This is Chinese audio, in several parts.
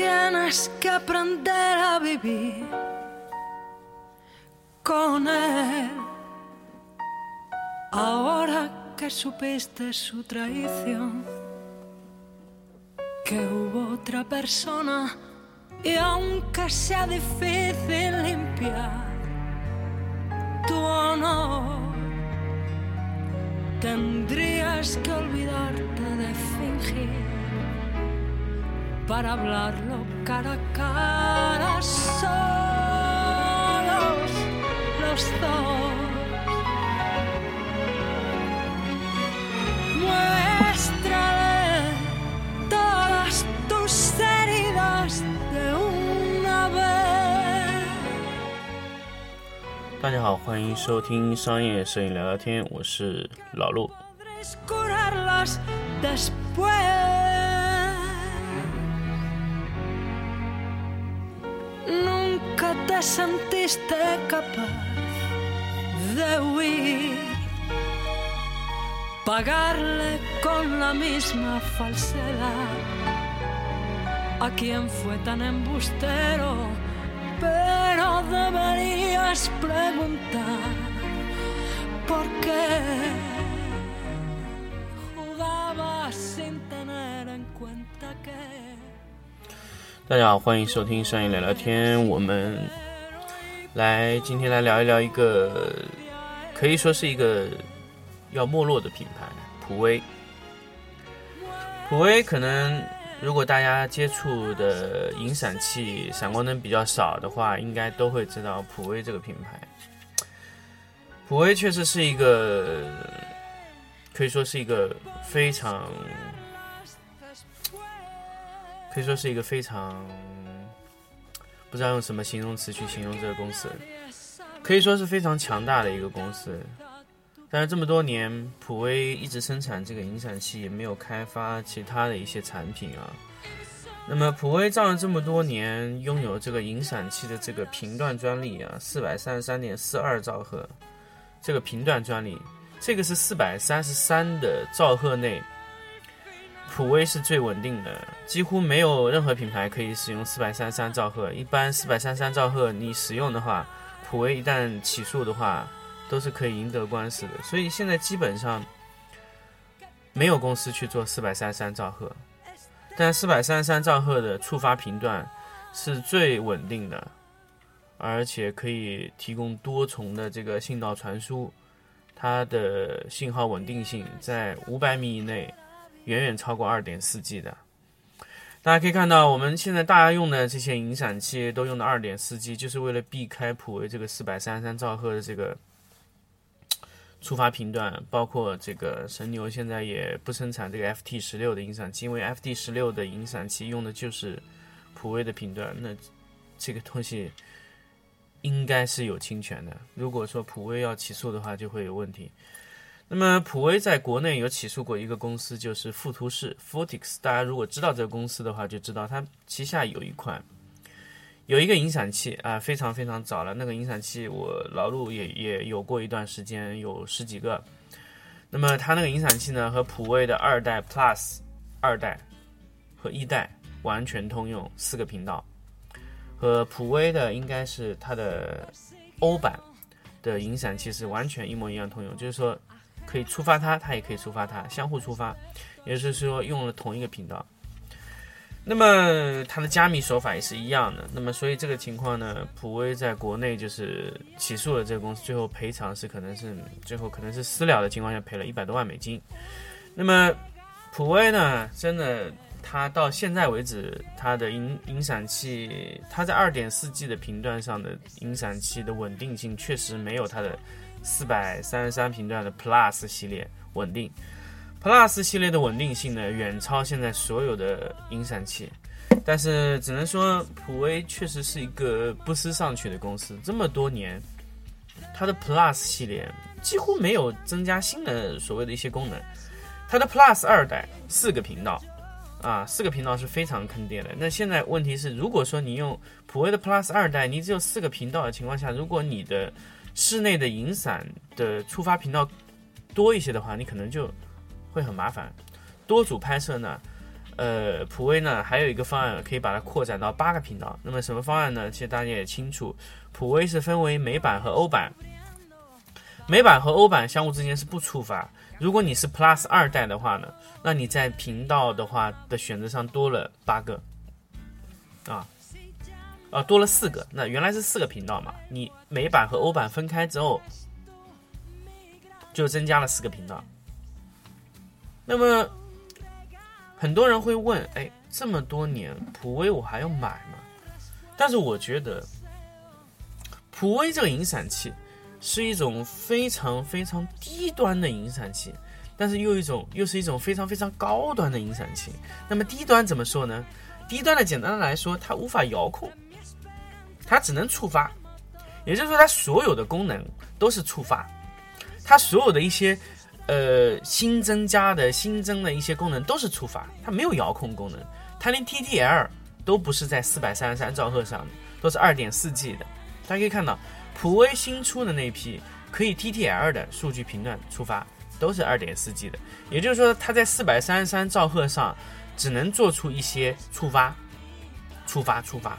tienes que aprender a vivir con él. Ahora que supiste su traición, que hubo otra persona y aunque sea difícil limpiar tu honor, tendrías que olvidarte de fingir para hablarlo cara a cara solos los dos. Muéstrale todas tus heridas de una vez. 大家好，欢迎收听商业摄影聊聊天，我是老陆。 Podréis curarlas después. te sentiste capaz de huir, pagarle con la misma falsedad a quien fue tan embustero, pero deberías preguntar por qué jugabas sin tener en cuenta que 大家好，欢迎收听商业聊聊天。我们 来今天来聊一聊一个可以说是一个要没落的品牌——普威。普威可能如果大家接触的银闪器、闪光灯比较少的话，应该都会知道普威这个品牌。普威确实是一个可以说是一个非常可以说是一个非常不知道用什么形容词去形容这个公司，可以说是非常强大的一个公司。但是这么多年，普威一直生产这个引闪器，也没有开发其他的一些产品啊。那么普威造了这么多年，拥有这个引闪器的这个频段专利啊，四百三十三点四二兆赫，这个频段专利，这个是四百三十三的兆赫内普威是最稳定的，几乎没有任何品牌可以使用四百三三兆赫。一般四百三三兆赫你使用的话，普威一旦起诉的话，都是可以赢得官司的。所以现在基本上没有公司去做四百三三兆赫，但四百三三兆赫的触发频段是最稳定的，而且可以提供多重的这个信道传输，它的信号稳定性在五百米以内。远远超过二点四 G 的。大家可以看到，我们现在大家用的这些银闪器都用的二点四 G，就是为了避开普威这个四百三十三兆赫的这个触发频段。包括这个神牛现在也不生产这个 FT 十六的银闪器，因为 FT 十六的银闪器用的就是普威的频段，那这个东西应该是有侵权的。如果说普威要起诉的话，就会有问题。那么普威在国内有起诉过一个公司，就是富图士 （Fortix）。大家如果知道这个公司的话，就知道它旗下有一款有一个银闪器啊，非常非常早了。那个银闪器我老陆也也有过一段时间，有十几个。那么它那个银闪器呢，和普威的二代 Plus 二代和一代完全通用，四个频道，和普威的应该是它的欧版的银闪器是完全一模一样通用，就是说。可以触发它，它也可以触发它，相互触发，也就是说用了同一个频道。那么它的加密手法也是一样的。那么所以这个情况呢，普威在国内就是起诉了这个公司，最后赔偿是可能是最后可能是私了的情况下赔了一百多万美金。那么普威呢，真的它到现在为止，它的银银闪器，它在二点四 G 的频段上的银闪器的稳定性确实没有它的。四百三十三频段的 Plus 系列稳定，Plus 系列的稳定性呢远超现在所有的音闪器，但是只能说普威确实是一个不思上取的公司。这么多年，它的 Plus 系列几乎没有增加新的所谓的一些功能。它的 Plus 二代四个频道啊，四个频道是非常坑爹的。那现在问题是，如果说你用普威的 Plus 二代，你只有四个频道的情况下，如果你的室内的影闪的触发频道多一些的话，你可能就会很麻烦。多组拍摄呢，呃，普威呢还有一个方案可以把它扩展到八个频道。那么什么方案呢？其实大家也清楚，普威是分为美版和欧版，美版和欧版相互之间是不触发。如果你是 Plus 二代的话呢，那你在频道的话的选择上多了八个，啊，啊多了四个。那原来是四个频道嘛，你美版和欧版分开之后，就增加了四个频道。那么。很多人会问，哎，这么多年普威我还要买吗？但是我觉得，普威这个引闪器是一种非常非常低端的引闪器，但是又一种又是一种非常非常高端的引闪器。那么低端怎么说呢？低端的简单的来说，它无法遥控，它只能触发，也就是说它所有的功能都是触发，它所有的一些。呃，新增加的新增的一些功能都是触发，它没有遥控功能，它连 TTL 都不是在四百三十三兆赫上的，都是二点四 G 的。大家可以看到，普威新出的那批可以 TTL 的数据频段触发都是二点四 G 的，也就是说，它在四百三十三兆赫上只能做出一些触发、触发、触发。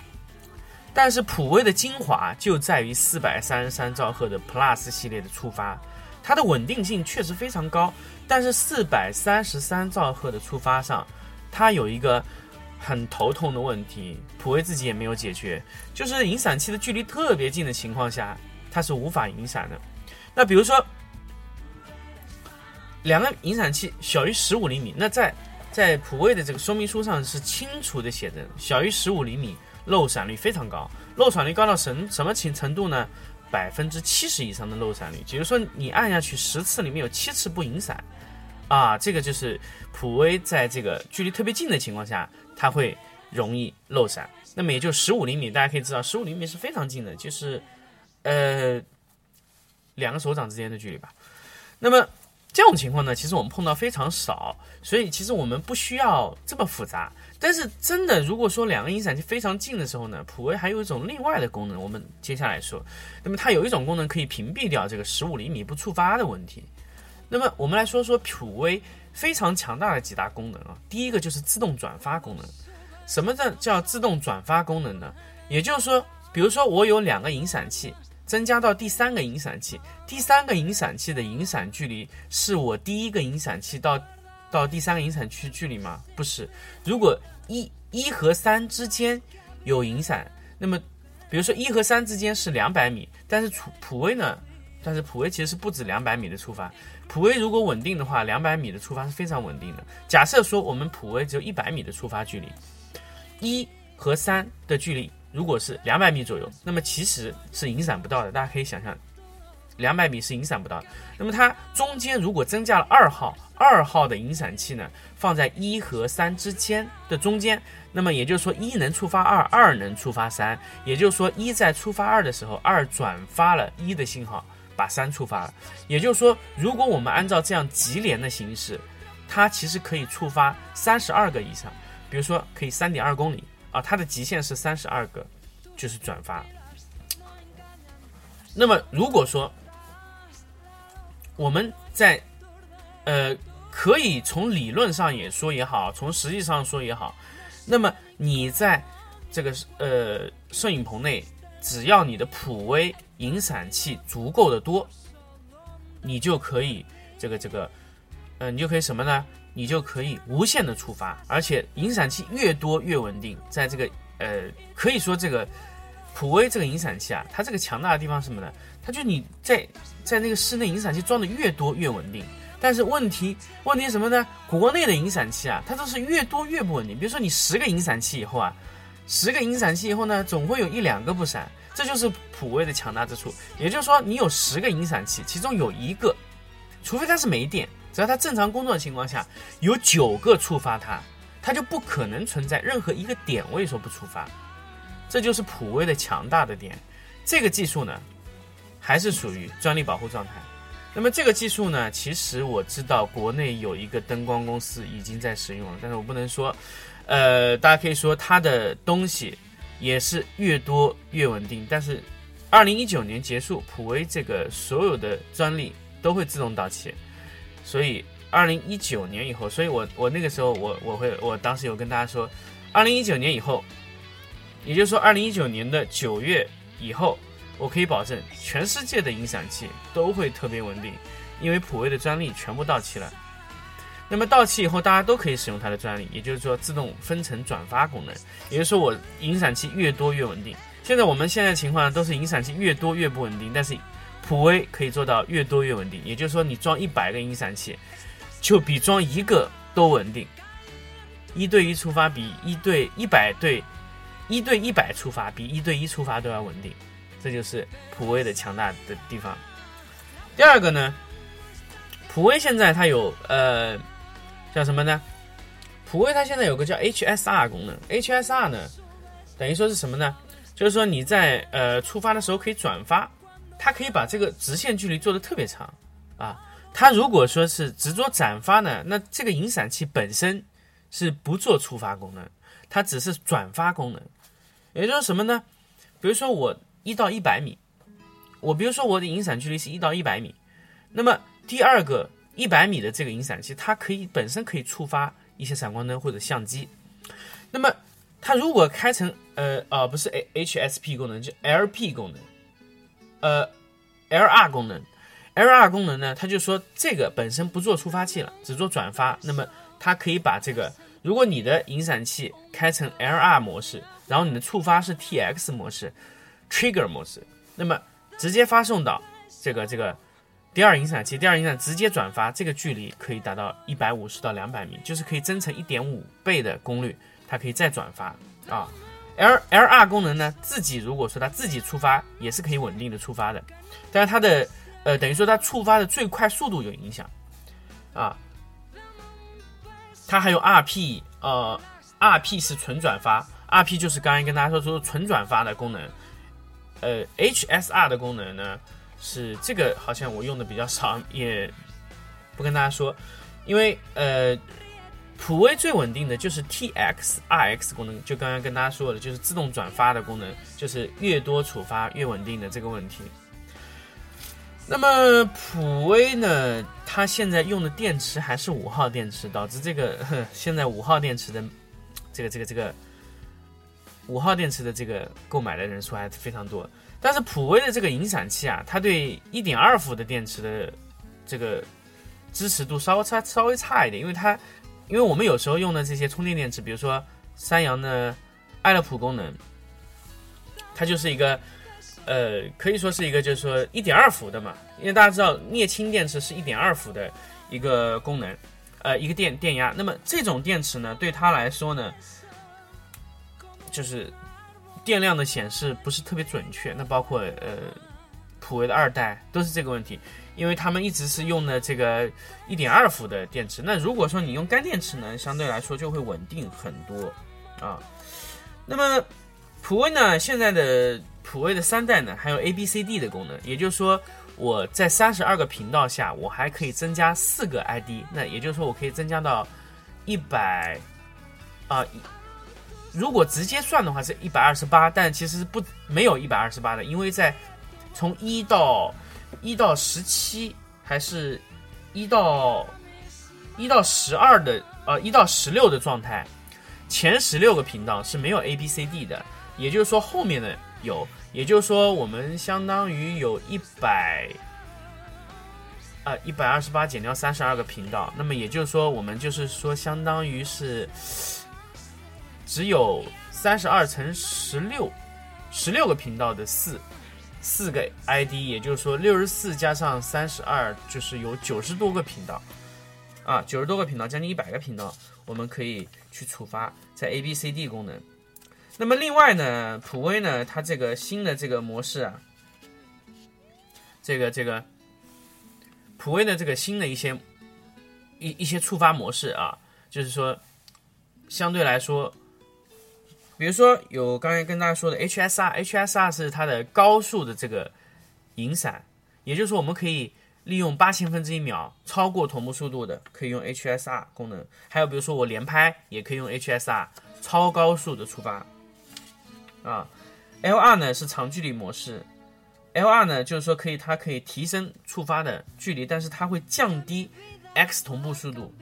但是普威的精华就在于四百三十三兆赫的 Plus 系列的触发。它的稳定性确实非常高，但是四百三十三兆赫的触发上，它有一个很头痛的问题，普威自己也没有解决，就是引闪器的距离特别近的情况下，它是无法引闪的。那比如说，两个引闪器小于十五厘米，那在在普威的这个说明书上是清楚的写着，小于十五厘米漏闪率非常高，漏闪率高到什什么情程度呢？百分之七十以上的漏闪率，比如说你按下去十次里面有七次不引闪，啊，这个就是普威在这个距离特别近的情况下，它会容易漏闪。那么也就十五厘米，大家可以知道，十五厘米是非常近的，就是呃两个手掌之间的距离吧。那么这种情况呢，其实我们碰到非常少，所以其实我们不需要这么复杂。但是真的，如果说两个引闪器非常近的时候呢，普威还有一种另外的功能，我们接下来说。那么它有一种功能可以屏蔽掉这个十五厘米不触发的问题。那么我们来说说普威非常强大的几大功能啊。第一个就是自动转发功能。什么叫叫自动转发功能呢？也就是说，比如说我有两个引闪器，增加到第三个引闪器，第三个引闪器的引闪距离是我第一个引闪器到。到第三个引闪区距离吗？不是。如果一一和三之间有引闪，那么比如说一和三之间是两百米，但是普普威呢？但是普威其实是不止两百米的触发。普威如果稳定的话，两百米的触发是非常稳定的。假设说我们普威只有一百米的触发距离，一和三的距离如果是两百米左右，那么其实是引闪不到的。大家可以想象。两百米是引闪不到的。那么它中间如果增加了二号，二号的引闪器呢，放在一和三之间的中间，那么也就是说一能触发二，二能触发三，也就是说一在触发二的时候，二转发了一的信号，把三触发了。也就是说，如果我们按照这样级联的形式，它其实可以触发三十二个以上，比如说可以三点二公里啊，它的极限是三十二个，就是转发。那么如果说我们在，呃，可以从理论上也说也好，从实际上说也好，那么你在这个呃摄影棚内，只要你的普威引闪器足够的多，你就可以这个这个，呃，你就可以什么呢？你就可以无限的触发，而且引闪器越多越稳定。在这个呃，可以说这个普威这个引闪器啊，它这个强大的地方是什么呢？它就你在在那个室内引闪器装的越多越稳定，但是问题问题什么呢？国内的引闪器啊，它都是越多越不稳定。比如说你十个引闪器以后啊，十个引闪器以后呢，总会有一两个不闪，这就是普威的强大之处。也就是说，你有十个引闪器，其中有一个，除非它是没电，只要它正常工作的情况下，有九个触发它，它就不可能存在任何一个点位说不触发。这就是普威的强大的点。这个技术呢？还是属于专利保护状态。那么这个技术呢？其实我知道国内有一个灯光公司已经在使用了，但是我不能说。呃，大家可以说它的东西也是越多越稳定。但是，二零一九年结束，普威这个所有的专利都会自动到期，所以二零一九年以后，所以我我那个时候我我会我当时有跟大家说，二零一九年以后，也就是说二零一九年的九月以后，我可以保证全世界的音响器都会特别稳定，因为普威的专利全部到期了。那么到期以后，大家都可以使用它的专利，也就是说自动分层转发功能，也就是说我影闪器越多越稳定。现在我们现在情况都是影闪器越多越不稳定，但是普威可以做到越多越稳定，也就是说你装一百个音闪器，就比装一个都稳定。一对一触发比一对一百对一对一百触发比一对一触发都要稳定，这就是普威的强大的地方。第二个呢，普威现在它有呃。叫什么呢？普威它现在有个叫 HSR 功能，HSR 呢，等于说是什么呢？就是说你在呃触发的时候可以转发，它可以把这个直线距离做的特别长啊。它如果说是只做转发呢，那这个引闪器本身是不做触发功能，它只是转发功能。也就是什么呢？比如说我一到一百米，我比如说我的引闪距离是一到一百米，那么第二个。一百米的这个引闪器，它可以本身可以触发一些闪光灯或者相机。那么它如果开成呃呃不是 H S P 功能，就 L P 功能，呃 L R 功能，L R 功能呢，它就说这个本身不做触发器了，只做转发。那么它可以把这个，如果你的引闪器开成 L R 模式，然后你的触发是 T X 模式，Trigger 模式，那么直接发送到这个这个。第二引闪器，第二引闪直接转发，这个距离可以达到一百五十到两百米，就是可以增成一点五倍的功率，它可以再转发啊。L L R 功能呢，自己如果说它自己触发也是可以稳定的触发的，但是它的呃等于说它触发的最快速度有影响啊。它还有 R P，呃，R P 是纯转发，R P 就是刚才跟大家说说纯转发的功能，呃，H S R 的功能呢。是这个，好像我用的比较少，也不跟大家说，因为呃，普威最稳定的就是 T X R X 功能，就刚刚跟大家说的，就是自动转发的功能，就是越多触发越稳定的这个问题。那么普威呢，它现在用的电池还是五号电池，导致这个 现在五号电池的这个这个这个五号电池的这个购买的人数还是非常多。但是普威的这个引闪器啊，它对一点二伏的电池的这个支持度稍微差稍微差一点，因为它因为我们有时候用的这些充电电池，比如说三洋的爱乐普功能，它就是一个呃可以说是一个就是说一点二伏的嘛，因为大家知道镍氢电池是一点二伏的一个功能，呃一个电电压，那么这种电池呢，对它来说呢，就是。电量的显示不是特别准确，那包括呃普威的二代都是这个问题，因为他们一直是用的这个一点二伏的电池。那如果说你用干电池呢，相对来说就会稳定很多啊。那么普威呢，现在的普威的三代呢，还有 A B C D 的功能，也就是说我在三十二个频道下，我还可以增加四个 I D，那也就是说我可以增加到一百啊。如果直接算的话是一百二十八，但其实不没有一百二十八的，因为在从一到一到十七，还是一到一到十二的呃一到十六的状态，前十六个频道是没有 A B C D 的，也就是说后面的有，也就是说我们相当于有一百啊一百二十八减掉三十二个频道，那么也就是说我们就是说相当于是。只有三十二乘十六，十六个频道的四四个 ID，也就是说六十四加上三十二，就是有九十多个频道啊，九十多个频道，将近一百个频道，我们可以去触发在 A B C D 功能。那么另外呢，普威呢，它这个新的这个模式啊，这个这个普威的这个新的一些一一些触发模式啊，就是说相对来说。比如说有刚才跟大家说的 HSR，HSR 是它的高速的这个引闪，也就是说我们可以利用八千分之一秒超过同步速度的，可以用 HSR 功能。还有比如说我连拍也可以用 HSR 超高速的触发。啊，LR 呢是长距离模式，LR 呢就是说可以它可以提升触发的距离，但是它会降低 x 同步速度，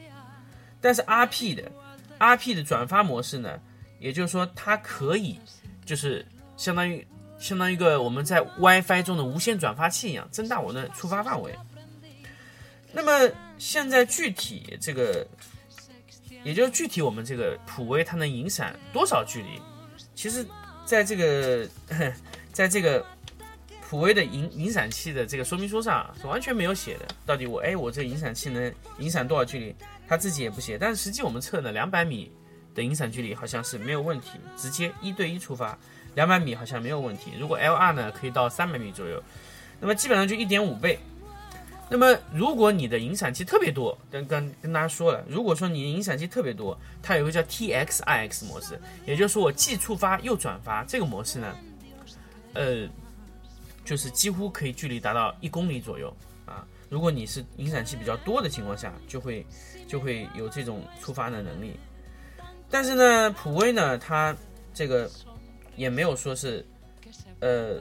但是 RP 的 RP 的转发模式呢，也就是说它可以就是相当于相当于一个我们在 WiFi 中的无线转发器一样，增大我的触发范围。那么现在具体这个，也就是具体我们这个普威它能引闪多少距离？其实，在这个 在这个普威的引引闪器的这个说明书上是完全没有写的。到底我哎我这引闪器能引闪多少距离？他自己也不写。但是实际我们测呢，两百米的引闪距离好像是没有问题，直接一对一出发，两百米好像没有问题。如果 LR 呢可以到三百米左右，那么基本上就一点五倍。那么，如果你的引闪器特别多，跟跟跟大家说了，如果说你的引闪器特别多，它有个叫 TXIX 模式，也就是说我既触发又转发这个模式呢，呃，就是几乎可以距离达到一公里左右啊。如果你是引闪器比较多的情况下，就会就会有这种触发的能力。但是呢，普威呢，它这个也没有说是，呃，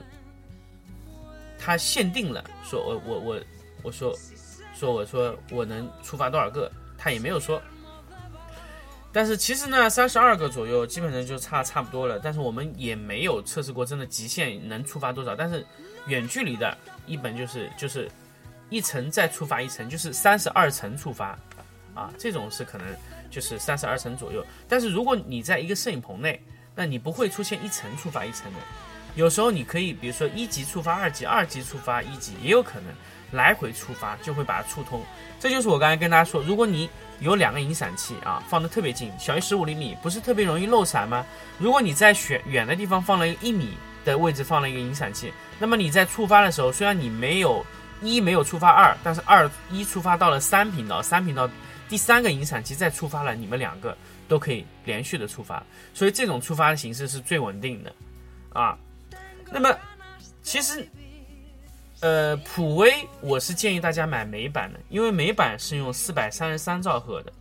它限定了说我我我。我说，说我说我能触发多少个，他也没有说。但是其实呢，三十二个左右基本上就差差不多了。但是我们也没有测试过真的极限能触发多少。但是远距离的，一本就是就是一层再触发一层，就是三十二层触发啊，这种是可能就是三十二层左右。但是如果你在一个摄影棚内，那你不会出现一层触发一层的。有时候你可以，比如说一级触发二级，二级触发一级，也有可能。来回触发就会把它触通，这就是我刚才跟大家说，如果你有两个引闪器啊，放的特别近，小于十五厘米，不是特别容易漏闪吗？如果你在选远的地方放了一个一米的位置放了一个引闪器，那么你在触发的时候，虽然你没有一没有触发二，但是二一触发到了三频道，三频道第三个引闪器再触发了，你们两个都可以连续的触发，所以这种触发的形式是最稳定的啊。那么其实。呃，普威我是建议大家买美版的，因为美版是用四百三十三兆赫的，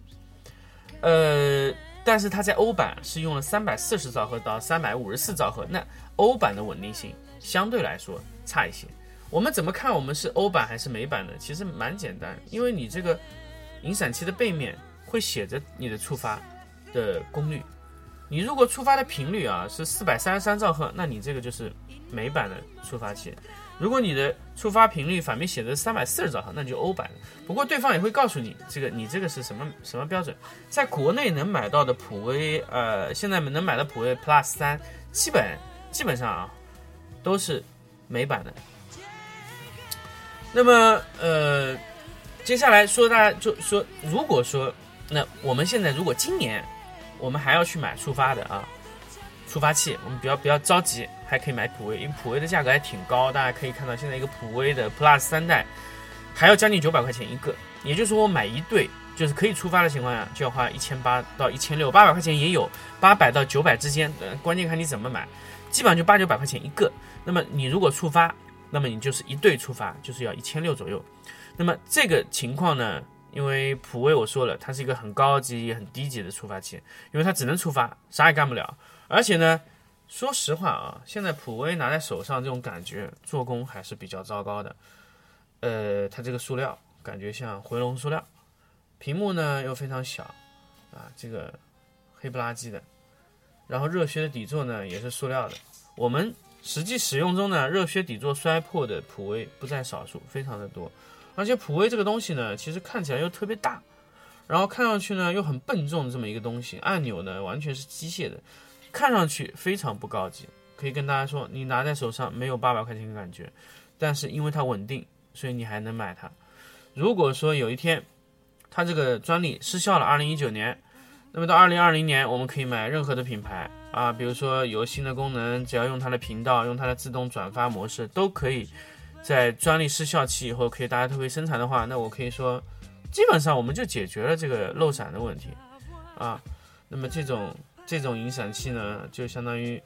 呃，但是它在欧版是用了三百四十兆赫到三百五十四兆赫，那欧版的稳定性相对来说差一些。我们怎么看我们是欧版还是美版呢？其实蛮简单，因为你这个引闪器的背面会写着你的触发的功率，你如果触发的频率啊是四百三十三兆赫，那你这个就是美版的触发器。如果你的触发频率反面写的是三百四十兆赫，那就欧版的。不过对方也会告诉你，这个你这个是什么什么标准。在国内能买到的普威，呃，现在能买的普威 Plus 三，基本基本上啊，都是美版的。那么呃，接下来说大家就说，如果说那我们现在如果今年我们还要去买触发的啊。触发器，我们不要不要着急，还可以买普威，因为普威的价格还挺高。大家可以看到，现在一个普威的 Plus 三代还要将近九百块钱一个，也就是说我买一对，就是可以触发的情况下，就要花一千八到一千六，八百块钱也有，八百到九百之间，关键看你怎么买，基本上就八九百块钱一个。那么你如果触发，那么你就是一对触发，就是要一千六左右。那么这个情况呢，因为普威我说了，它是一个很高级也很低级的触发器，因为它只能触发，啥也干不了。而且呢，说实话啊，现在普威拿在手上这种感觉，做工还是比较糟糕的。呃，它这个塑料感觉像回龙塑料，屏幕呢又非常小，啊，这个黑不拉几的。然后热靴的底座呢也是塑料的。我们实际使用中呢，热靴底座摔破的普威不在少数，非常的多。而且普威这个东西呢，其实看起来又特别大，然后看上去呢又很笨重这么一个东西，按钮呢完全是机械的。看上去非常不高级，可以跟大家说，你拿在手上没有八百块钱的感觉，但是因为它稳定，所以你还能买它。如果说有一天它这个专利失效了，二零一九年，那么到二零二零年，我们可以买任何的品牌啊，比如说有新的功能，只要用它的频道，用它的自动转发模式，都可以在专利失效期以后可以大家特别生产的话，那我可以说，基本上我们就解决了这个漏闪的问题啊。那么这种。这种引闪器呢，就相当于，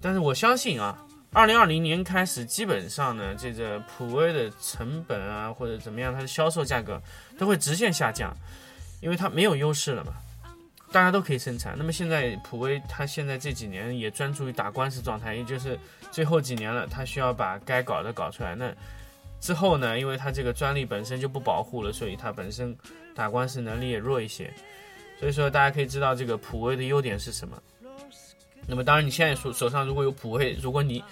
但是我相信啊，二零二零年开始，基本上呢，这个普威的成本啊，或者怎么样，它的销售价格都会直线下降，因为它没有优势了嘛，大家都可以生产。那么现在普威它现在这几年也专注于打官司状态，也就是最后几年了，它需要把该搞的搞出来。那之后呢，因为它这个专利本身就不保护了，所以它本身打官司能力也弱一些。所以说，大家可以知道这个普威的优点是什么。那么，当然你现在手手上如果有普威，如果你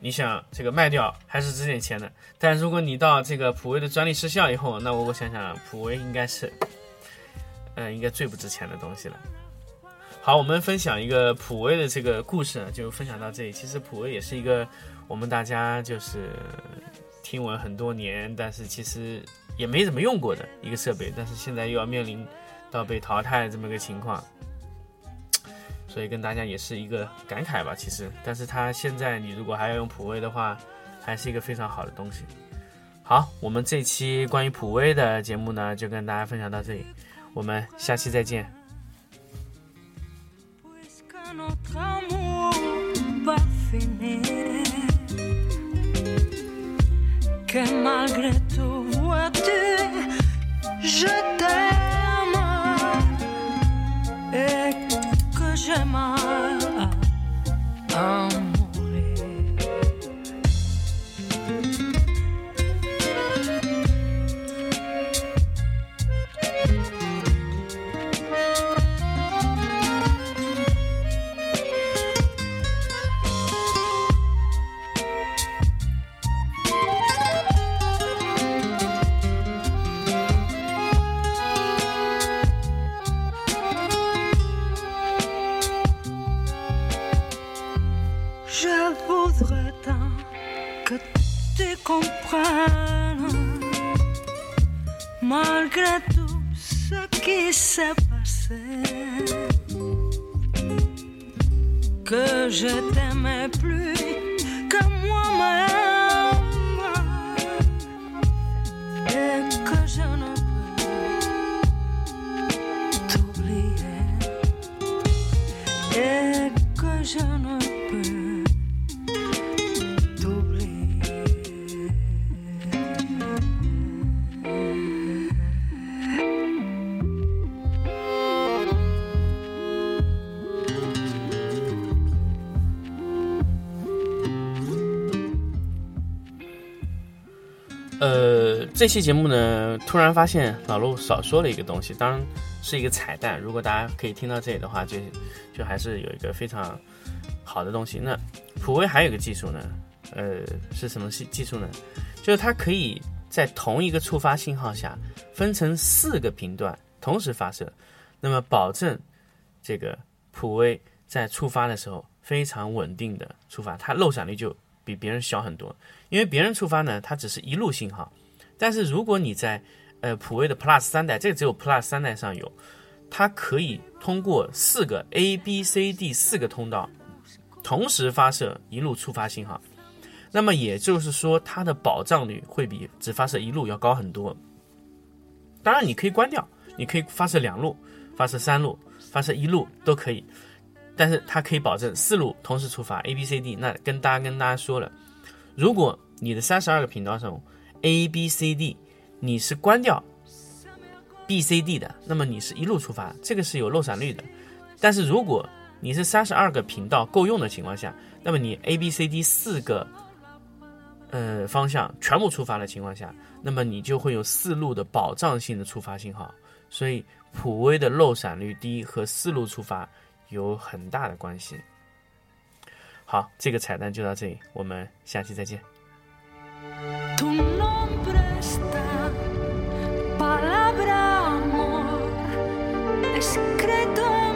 你想这个卖掉，还是值点钱的。但如果你到这个普威的专利失效以后，那我我想想，普威应该是，嗯，应该最不值钱的东西了。好，我们分享一个普威的这个故事，就分享到这里。其实普威也是一个我们大家就是听闻很多年，但是其实也没怎么用过的一个设备，但是现在又要面临到被淘汰这么个情况，所以跟大家也是一个感慨吧。其实，但是它现在你如果还要用普威的话，还是一个非常好的东西。好，我们这期关于普威的节目呢，就跟大家分享到这里，我们下期再见。Malgré tout ce qui s'est passé, que je t'aimais plus 这期节目呢，突然发现老陆少说了一个东西，当然是一个彩蛋。如果大家可以听到这里的话，就就还是有一个非常好的东西。那普威还有一个技术呢，呃，是什么技技术呢？就是它可以在同一个触发信号下分成四个频段同时发射，那么保证这个普威在触发的时候非常稳定的触发，它漏闪率就比别人小很多。因为别人触发呢，它只是一路信号，但是如果你在呃普威的 Plus 三代，这个只有 Plus 三代上有，它可以通过四个 A B C D 四个通道同时发射一路触发信号，那么也就是说它的保障率会比只发射一路要高很多。当然你可以关掉，你可以发射两路、发射三路、发射一路都可以，但是它可以保证四路同时触发 A B C D。那跟大家跟大家说了。如果你的三十二个频道上 A B C D 你是关掉 B C D 的，那么你是一路触发，这个是有漏闪率的。但是如果你是三十二个频道够用的情况下，那么你 A B C D 四个呃方向全部触发的情况下，那么你就会有四路的保障性的触发信号。所以普威的漏闪率低和四路触发有很大的关系。好，这个彩蛋就到这里，我们下期再见。Tu nombre está, palabra amor, escrito